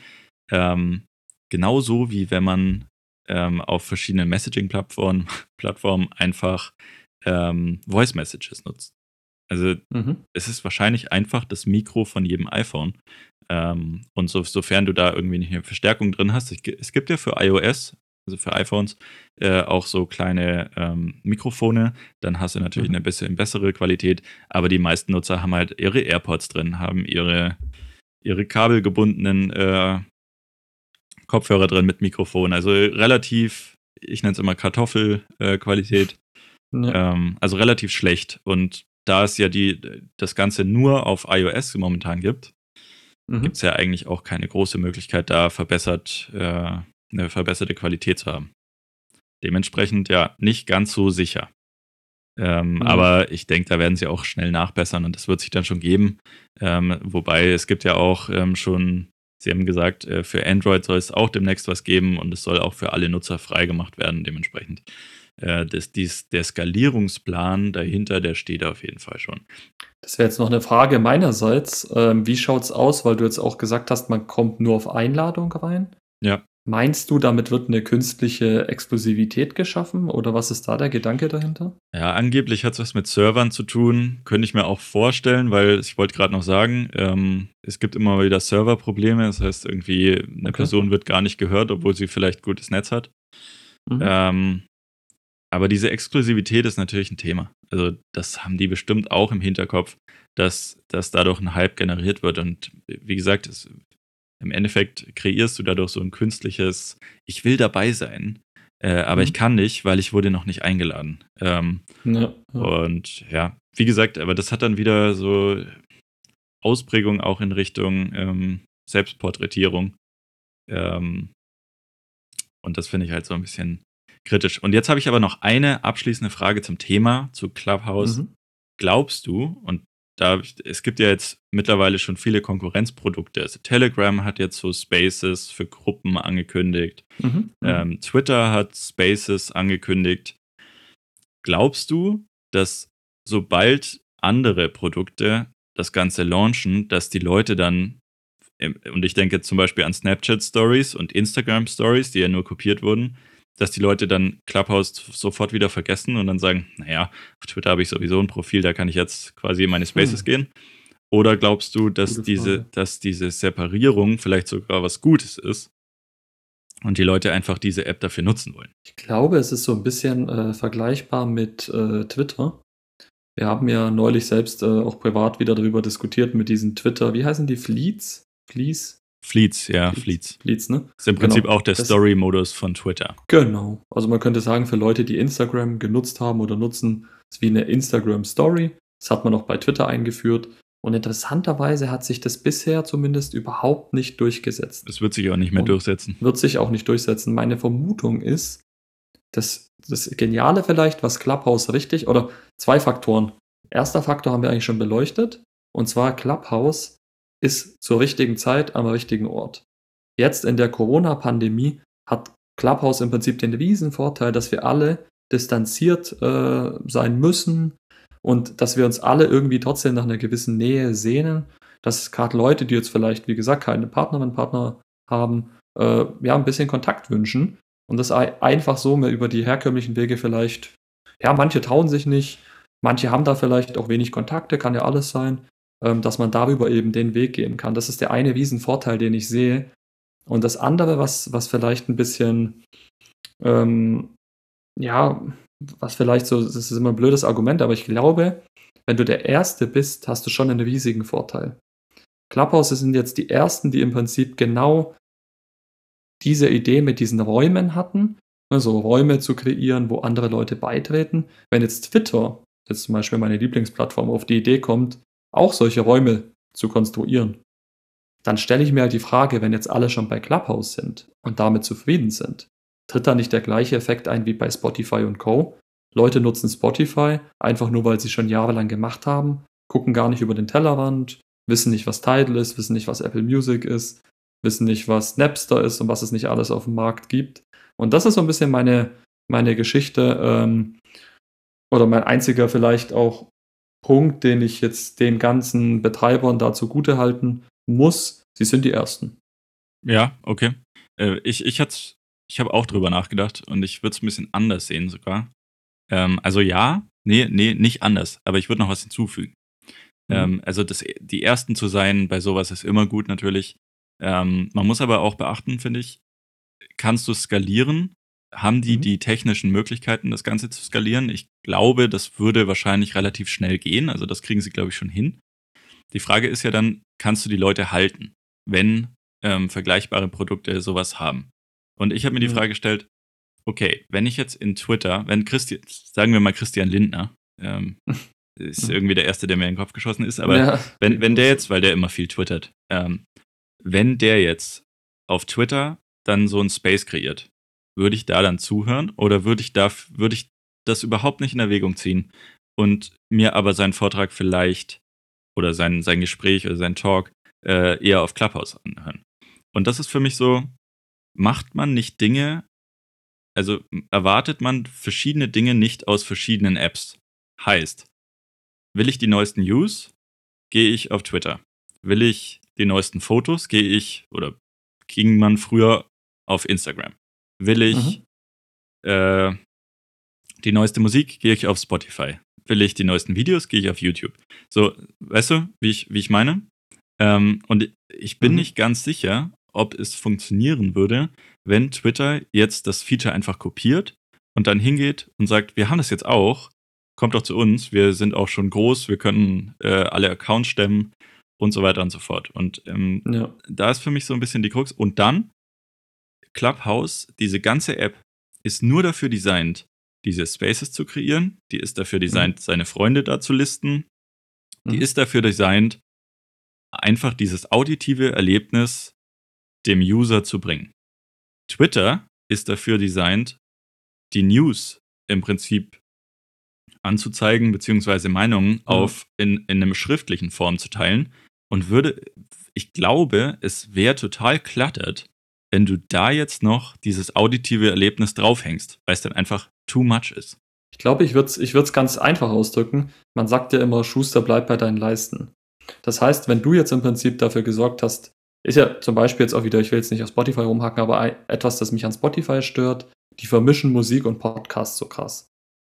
ähm, genauso wie wenn man ähm, auf verschiedenen Messaging-Plattformen (laughs) Plattformen einfach ähm, Voice Messages nutzt. Also mhm. es ist wahrscheinlich einfach das Mikro von jedem iPhone. Ähm, und so, sofern du da irgendwie nicht eine Verstärkung drin hast, es gibt ja für iOS, also für iPhones, äh, auch so kleine ähm, Mikrofone, dann hast du natürlich mhm. eine bisschen bessere Qualität, aber die meisten Nutzer haben halt ihre AirPods drin, haben ihre, ihre kabelgebundenen äh, Kopfhörer drin mit Mikrofon. Also relativ, ich nenne es immer Kartoffelqualität. Ja. Ähm, also relativ schlecht. Und da es ja die, das Ganze nur auf iOS momentan gibt, mhm. gibt es ja eigentlich auch keine große Möglichkeit, da verbessert, äh, eine verbesserte Qualität zu haben. Dementsprechend ja nicht ganz so sicher. Ähm, mhm. Aber ich denke, da werden sie auch schnell nachbessern und das wird sich dann schon geben. Ähm, wobei es gibt ja auch ähm, schon, Sie haben gesagt, äh, für Android soll es auch demnächst was geben und es soll auch für alle Nutzer freigemacht werden, dementsprechend äh, das, dies, der Skalierungsplan dahinter, der steht auf jeden Fall schon. Das wäre jetzt noch eine Frage meinerseits. Ähm, wie schaut es aus, weil du jetzt auch gesagt hast, man kommt nur auf Einladung rein? Ja. Meinst du, damit wird eine künstliche Exklusivität geschaffen oder was ist da der Gedanke dahinter? Ja, angeblich hat es was mit Servern zu tun, könnte ich mir auch vorstellen, weil ich wollte gerade noch sagen, ähm, es gibt immer wieder Serverprobleme, das heißt irgendwie eine okay. Person wird gar nicht gehört, obwohl sie vielleicht gutes Netz hat. Mhm. Ähm, aber diese Exklusivität ist natürlich ein Thema. Also das haben die bestimmt auch im Hinterkopf, dass, dass dadurch ein Hype generiert wird. Und wie gesagt, es, im Endeffekt kreierst du dadurch so ein künstliches, ich will dabei sein, äh, aber mhm. ich kann nicht, weil ich wurde noch nicht eingeladen. Ähm, ja, ja. Und ja, wie gesagt, aber das hat dann wieder so Ausprägung auch in Richtung ähm, Selbstporträtierung. Ähm, und das finde ich halt so ein bisschen kritisch. Und jetzt habe ich aber noch eine abschließende Frage zum Thema, zu Clubhouse. Mhm. Glaubst du, und da, es gibt ja jetzt mittlerweile schon viele Konkurrenzprodukte. Also Telegram hat jetzt so Spaces für Gruppen angekündigt. Mhm. mhm. Ähm, Twitter hat Spaces angekündigt. Glaubst du, dass sobald andere Produkte das Ganze launchen, dass die Leute dann, und ich denke zum Beispiel an Snapchat Stories und Instagram Stories, die ja nur kopiert wurden, dass die Leute dann Clubhouse sofort wieder vergessen und dann sagen, naja, auf Twitter habe ich sowieso ein Profil, da kann ich jetzt quasi in meine Spaces hm. gehen. Oder glaubst du, dass diese, dass diese Separierung vielleicht sogar was Gutes ist und die Leute einfach diese App dafür nutzen wollen? Ich glaube, es ist so ein bisschen äh, vergleichbar mit äh, Twitter. Wir haben ja neulich selbst äh, auch privat wieder darüber diskutiert mit diesen Twitter, wie heißen die Fleets? Fleets? Fleets, ja, Fleets. Fleets, ne? Ist im Prinzip genau. auch der Story-Modus von Twitter. Genau. Also man könnte sagen, für Leute, die Instagram genutzt haben oder nutzen, ist wie eine Instagram-Story. Das hat man auch bei Twitter eingeführt. Und interessanterweise hat sich das bisher zumindest überhaupt nicht durchgesetzt. Es wird sich auch nicht mehr Und durchsetzen. Wird sich auch nicht durchsetzen. Meine Vermutung ist, dass das Geniale vielleicht, was Clubhouse richtig, oder zwei Faktoren. Erster Faktor haben wir eigentlich schon beleuchtet. Und zwar Clubhouse ist zur richtigen Zeit am richtigen Ort. Jetzt in der Corona-Pandemie hat Clubhouse im Prinzip den riesen Vorteil, dass wir alle distanziert äh, sein müssen und dass wir uns alle irgendwie trotzdem nach einer gewissen Nähe sehnen. Dass gerade Leute, die jetzt vielleicht, wie gesagt, keine Partnerin, Partner haben, äh, ja, ein bisschen Kontakt wünschen und das einfach so mehr über die herkömmlichen Wege vielleicht, ja, manche trauen sich nicht, manche haben da vielleicht auch wenig Kontakte, kann ja alles sein ähm, dass man darüber eben den Weg gehen kann. Das ist der eine Riesenvorteil, den ich sehe. Und das andere, was, was vielleicht ein bisschen, ähm, ja, was vielleicht so, das ist immer ein blödes Argument, aber ich glaube, wenn du der Erste bist, hast du schon einen riesigen Vorteil. Clubhouse sind jetzt die Ersten, die im Prinzip genau diese Idee mit diesen Räumen hatten, also Räume zu kreieren, wo andere Leute beitreten. Wenn jetzt Twitter, jetzt zum Beispiel meine Lieblingsplattform, auf die Idee kommt, auch solche Räume zu konstruieren, dann stelle ich mir halt die Frage, wenn jetzt alle schon bei Clubhouse sind und damit zufrieden sind, tritt da nicht der gleiche Effekt ein wie bei Spotify und Co. Leute nutzen Spotify einfach nur, weil sie schon jahrelang gemacht haben, gucken gar nicht über den Tellerrand, wissen nicht, was Tidal ist, wissen nicht, was Apple Music ist, wissen nicht, was Napster ist und was es nicht alles auf dem Markt gibt. Und das ist so ein bisschen meine, meine Geschichte ähm, oder mein einziger vielleicht auch Punkt, den ich jetzt den ganzen Betreibern da zugute halten muss. Sie sind die Ersten. Ja, okay. Äh, ich ich, ich habe auch drüber nachgedacht und ich würde es ein bisschen anders sehen sogar. Ähm, also ja, nee, nee, nicht anders, aber ich würde noch was hinzufügen. Mhm. Ähm, also das, die Ersten zu sein bei sowas ist immer gut natürlich. Ähm, man muss aber auch beachten, finde ich, kannst du skalieren haben die mhm. die technischen Möglichkeiten, das Ganze zu skalieren? Ich glaube, das würde wahrscheinlich relativ schnell gehen. Also das kriegen sie, glaube ich, schon hin. Die Frage ist ja dann, kannst du die Leute halten, wenn ähm, vergleichbare Produkte sowas haben? Und ich habe mir die Frage gestellt, okay, wenn ich jetzt in Twitter, wenn Christian, sagen wir mal Christian Lindner, ähm, (laughs) ist irgendwie der Erste, der mir in den Kopf geschossen ist, aber ja. wenn, wenn der jetzt, weil der immer viel twittert, ähm, wenn der jetzt auf Twitter dann so ein Space kreiert, würde ich da dann zuhören oder würde ich, da, würde ich das überhaupt nicht in Erwägung ziehen und mir aber seinen Vortrag vielleicht oder sein, sein Gespräch oder sein Talk äh, eher auf Clubhouse anhören? Und das ist für mich so, macht man nicht Dinge, also erwartet man verschiedene Dinge nicht aus verschiedenen Apps. Heißt, will ich die neuesten News, gehe ich auf Twitter. Will ich die neuesten Fotos, gehe ich oder ging man früher auf Instagram. Will ich mhm. äh, die neueste Musik, gehe ich auf Spotify. Will ich die neuesten Videos, gehe ich auf YouTube. So, weißt du, wie ich, wie ich meine? Ähm, und ich bin mhm. nicht ganz sicher, ob es funktionieren würde, wenn Twitter jetzt das Feature einfach kopiert und dann hingeht und sagt, wir haben das jetzt auch, kommt doch zu uns, wir sind auch schon groß, wir können äh, alle Accounts stemmen und so weiter und so fort. Und ähm, ja. da ist für mich so ein bisschen die Krux. Und dann, Clubhouse, diese ganze App ist nur dafür designt, diese Spaces zu kreieren. Die ist dafür mhm. designt, mhm. seine Freunde da zu listen. Die mhm. ist dafür designt, einfach dieses auditive Erlebnis dem User zu bringen. Twitter ist dafür designt, die News im Prinzip anzuzeigen, beziehungsweise Meinungen mhm. auf in, in einem schriftlichen Form zu teilen. Und würde, ich glaube, es wäre total klattert, wenn du da jetzt noch dieses auditive Erlebnis draufhängst, weil es dann einfach too much ist. Ich glaube, ich würde es ich ganz einfach ausdrücken. Man sagt ja immer, Schuster, bleib bei deinen Leisten. Das heißt, wenn du jetzt im Prinzip dafür gesorgt hast, ist ja zum Beispiel jetzt auch wieder, ich will jetzt nicht auf Spotify rumhacken, aber etwas, das mich an Spotify stört, die vermischen Musik und Podcast so krass.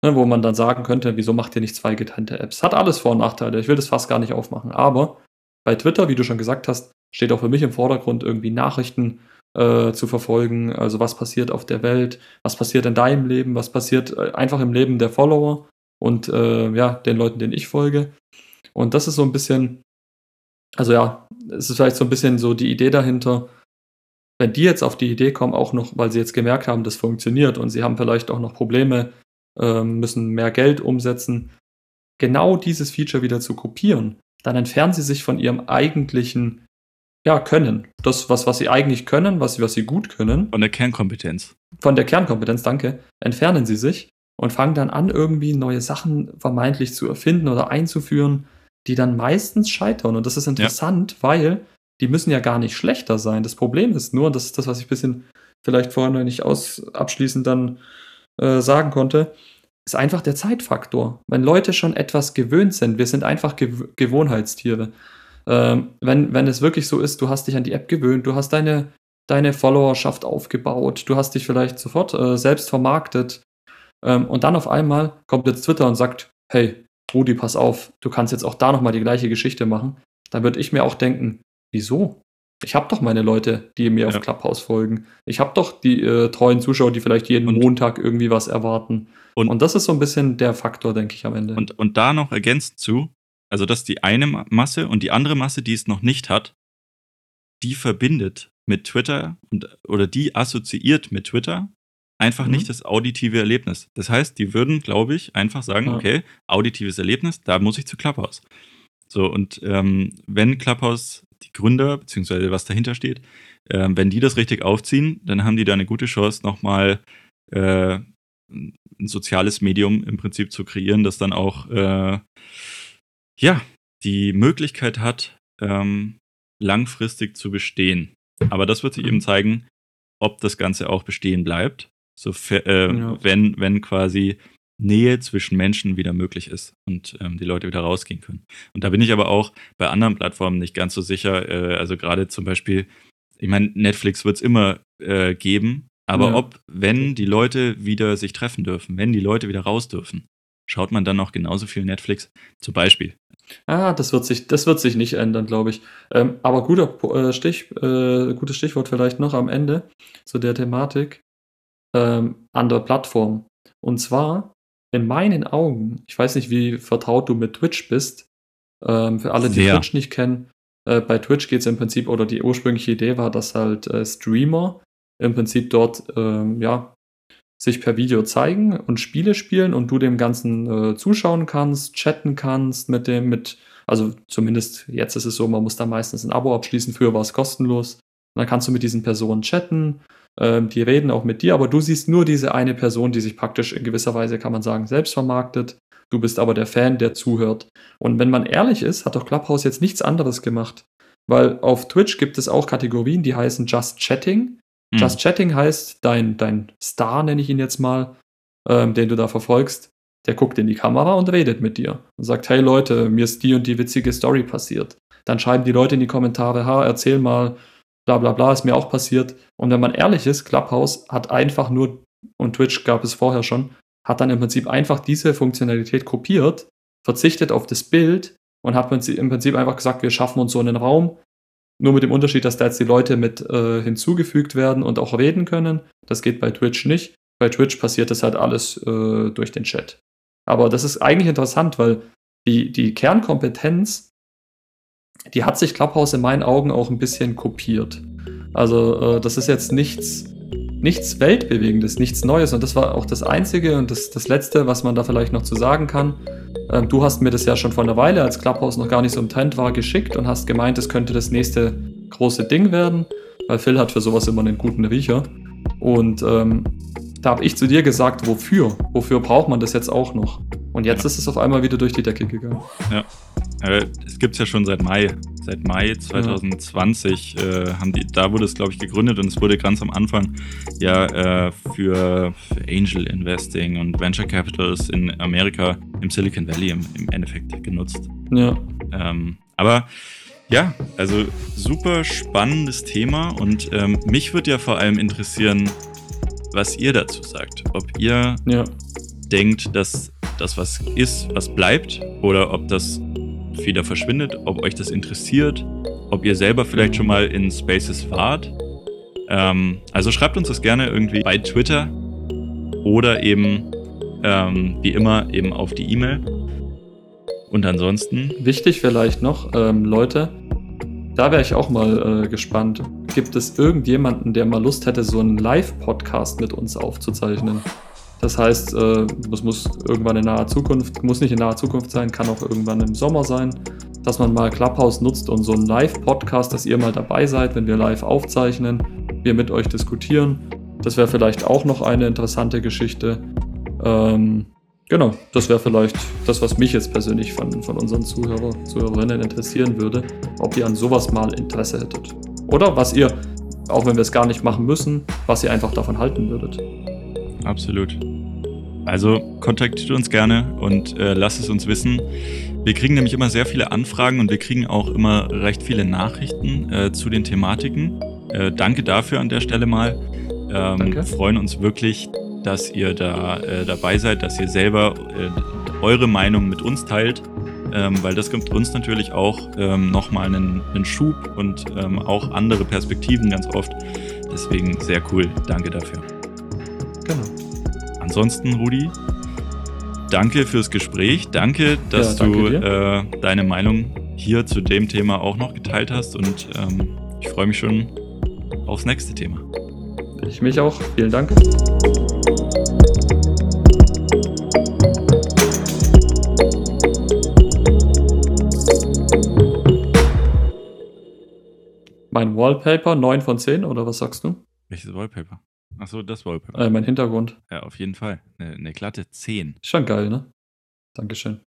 Ne, wo man dann sagen könnte, wieso macht ihr nicht zwei getrennte Apps? Hat alles Vor- und Nachteile. Ich will das fast gar nicht aufmachen. Aber bei Twitter, wie du schon gesagt hast, steht auch für mich im Vordergrund, irgendwie Nachrichten äh, zu verfolgen. Also was passiert auf der Welt, was passiert in deinem Leben, was passiert äh, einfach im Leben der Follower und äh, ja, den Leuten, denen ich folge. Und das ist so ein bisschen, also ja, es ist vielleicht so ein bisschen so die Idee dahinter, wenn die jetzt auf die Idee kommen, auch noch, weil sie jetzt gemerkt haben, das funktioniert und sie haben vielleicht auch noch Probleme, ähm, müssen mehr Geld umsetzen, genau dieses Feature wieder zu kopieren, dann entfernen sie sich von ihrem eigentlichen ja, Können. Das, was, was sie eigentlich können, was, was sie gut können. Von der Kernkompetenz. Von der Kernkompetenz, danke. Entfernen sie sich und fangen dann an, irgendwie neue Sachen vermeintlich zu erfinden oder einzuführen, die dann meistens scheitern. Und das ist interessant, ja. weil die müssen ja gar nicht schlechter sein. Das Problem ist nur, und das ist das, was ich ein bisschen vielleicht vorher noch nicht aus, abschließend dann äh, sagen konnte, ist einfach der Zeitfaktor. Wenn Leute schon etwas gewöhnt sind, wir sind einfach Gew Gewohnheitstiere. Ähm, wenn, wenn es wirklich so ist, du hast dich an die App gewöhnt, du hast deine, deine Followerschaft aufgebaut, du hast dich vielleicht sofort äh, selbst vermarktet ähm, und dann auf einmal kommt jetzt Twitter und sagt, hey, Rudi, pass auf, du kannst jetzt auch da nochmal die gleiche Geschichte machen. Dann würde ich mir auch denken, wieso? Ich habe doch meine Leute, die mir ja. auf Clubhouse folgen. Ich habe doch die äh, treuen Zuschauer, die vielleicht jeden und, Montag irgendwie was erwarten. Und, und, das ist so ein bisschen der Faktor, denke ich, am Ende. Und, und da noch ergänzt zu, also das ist die eine Masse und die andere Masse, die es noch nicht hat, die verbindet mit Twitter und, oder die assoziiert mit Twitter einfach mhm. nicht das auditive Erlebnis. Das heißt, die würden, glaube ich, einfach sagen, ja. okay, auditives Erlebnis, da muss ich zu Clubhouse. So, und ähm, wenn Clubhouse die Gründer, beziehungsweise was dahinter steht, äh, wenn die das richtig aufziehen, dann haben die da eine gute Chance, nochmal äh, ein soziales Medium im Prinzip zu kreieren, das dann auch äh, ja, die Möglichkeit hat, ähm, langfristig zu bestehen. Aber das wird sich eben zeigen, ob das Ganze auch bestehen bleibt, so, äh, ja. wenn, wenn quasi Nähe zwischen Menschen wieder möglich ist und ähm, die Leute wieder rausgehen können. Und da bin ich aber auch bei anderen Plattformen nicht ganz so sicher. Äh, also gerade zum Beispiel, ich meine, Netflix wird es immer äh, geben, aber ja. ob, wenn die Leute wieder sich treffen dürfen, wenn die Leute wieder raus dürfen, schaut man dann noch genauso viel Netflix zum Beispiel. Ah, das wird sich, das wird sich nicht ändern, glaube ich. Ähm, aber guter äh, Stich, äh, gutes Stichwort vielleicht noch am Ende zu der Thematik ähm, an der Plattform. Und zwar in meinen Augen, ich weiß nicht, wie vertraut du mit Twitch bist, ähm, für alle, die Sehr. Twitch nicht kennen, äh, bei Twitch geht es im Prinzip, oder die ursprüngliche Idee war, dass halt äh, Streamer im Prinzip dort, ähm, ja, sich per Video zeigen und Spiele spielen und du dem Ganzen äh, zuschauen kannst, chatten kannst mit dem, mit, also zumindest jetzt ist es so, man muss da meistens ein Abo abschließen, früher war es kostenlos. Und dann kannst du mit diesen Personen chatten, ähm, die reden auch mit dir, aber du siehst nur diese eine Person, die sich praktisch in gewisser Weise, kann man sagen, selbst vermarktet. Du bist aber der Fan, der zuhört. Und wenn man ehrlich ist, hat doch Clubhouse jetzt nichts anderes gemacht. Weil auf Twitch gibt es auch Kategorien, die heißen Just Chatting. Mhm. Just Chatting heißt, dein, dein Star, nenne ich ihn jetzt mal, ähm, den du da verfolgst, der guckt in die Kamera und redet mit dir und sagt, hey Leute, mir ist die und die witzige Story passiert. Dann schreiben die Leute in die Kommentare, ha, erzähl mal, bla bla bla, ist mir auch passiert. Und wenn man ehrlich ist, Clubhouse hat einfach nur, und Twitch gab es vorher schon, hat dann im Prinzip einfach diese Funktionalität kopiert, verzichtet auf das Bild und hat im Prinzip einfach gesagt, wir schaffen uns so einen Raum, nur mit dem Unterschied, dass da jetzt die Leute mit äh, hinzugefügt werden und auch reden können. Das geht bei Twitch nicht. Bei Twitch passiert das halt alles äh, durch den Chat. Aber das ist eigentlich interessant, weil die, die Kernkompetenz, die hat sich Clubhouse in meinen Augen auch ein bisschen kopiert. Also äh, das ist jetzt nichts, nichts Weltbewegendes, nichts Neues. Und das war auch das Einzige und das, das Letzte, was man da vielleicht noch zu sagen kann. Ähm, du hast mir das ja schon vor einer Weile, als Clubhouse noch gar nicht so im Trend war, geschickt und hast gemeint, es könnte das nächste große Ding werden, weil Phil hat für sowas immer einen guten Riecher. Und ähm, da habe ich zu dir gesagt, wofür? Wofür braucht man das jetzt auch noch? Und jetzt ja. ist es auf einmal wieder durch die Decke gegangen. Ja. Es gibt es ja schon seit Mai. Seit Mai 2020 ja. äh, haben die, da wurde es, glaube ich, gegründet und es wurde ganz am Anfang ja äh, für, für, Angel Investing und Venture Capitals in Amerika im Silicon Valley im, im Endeffekt genutzt. Ja. Ähm, aber ja, also super spannendes Thema und ähm, mich würde ja vor allem interessieren, was ihr dazu sagt. Ob ihr ja. denkt, dass das was ist, was bleibt, oder ob das wieder verschwindet, ob euch das interessiert, ob ihr selber vielleicht schon mal in Spaces wart. Ähm, also schreibt uns das gerne irgendwie bei Twitter oder eben ähm, wie immer eben auf die E-Mail. Und ansonsten. Wichtig vielleicht noch, ähm, Leute, da wäre ich auch mal äh, gespannt. Gibt es irgendjemanden, der mal Lust hätte, so einen Live-Podcast mit uns aufzuzeichnen? Das heißt, äh, das muss irgendwann in naher Zukunft, muss nicht in naher Zukunft sein, kann auch irgendwann im Sommer sein, dass man mal Clubhouse nutzt und so einen Live-Podcast, dass ihr mal dabei seid, wenn wir live aufzeichnen, wir mit euch diskutieren. Das wäre vielleicht auch noch eine interessante Geschichte. Ähm, Genau, das wäre vielleicht das, was mich jetzt persönlich von, von unseren Zuhörer, Zuhörerinnen interessieren würde, ob ihr an sowas mal Interesse hättet. Oder was ihr, auch wenn wir es gar nicht machen müssen, was ihr einfach davon halten würdet. Absolut. Also kontaktiert uns gerne und äh, lasst es uns wissen. Wir kriegen nämlich immer sehr viele Anfragen und wir kriegen auch immer recht viele Nachrichten äh, zu den Thematiken. Äh, danke dafür an der Stelle mal. Ähm, danke. freuen uns wirklich, dass ihr da äh, dabei seid, dass ihr selber äh, eure Meinung mit uns teilt, ähm, weil das gibt uns natürlich auch ähm, nochmal einen, einen Schub und ähm, auch andere Perspektiven ganz oft. Deswegen sehr cool. Danke dafür. Genau. Ansonsten, Rudi, danke fürs Gespräch. Danke, dass ja, danke du äh, deine Meinung hier zu dem Thema auch noch geteilt hast und ähm, ich freue mich schon aufs nächste Thema. Ich mich auch. Vielen Dank. Mein Wallpaper 9 von 10 oder was sagst du? Welches Wallpaper? Achso, das Wallpaper. Äh, mein Hintergrund. Ja, auf jeden Fall. Eine, eine glatte 10. Schon geil, ne? Dankeschön.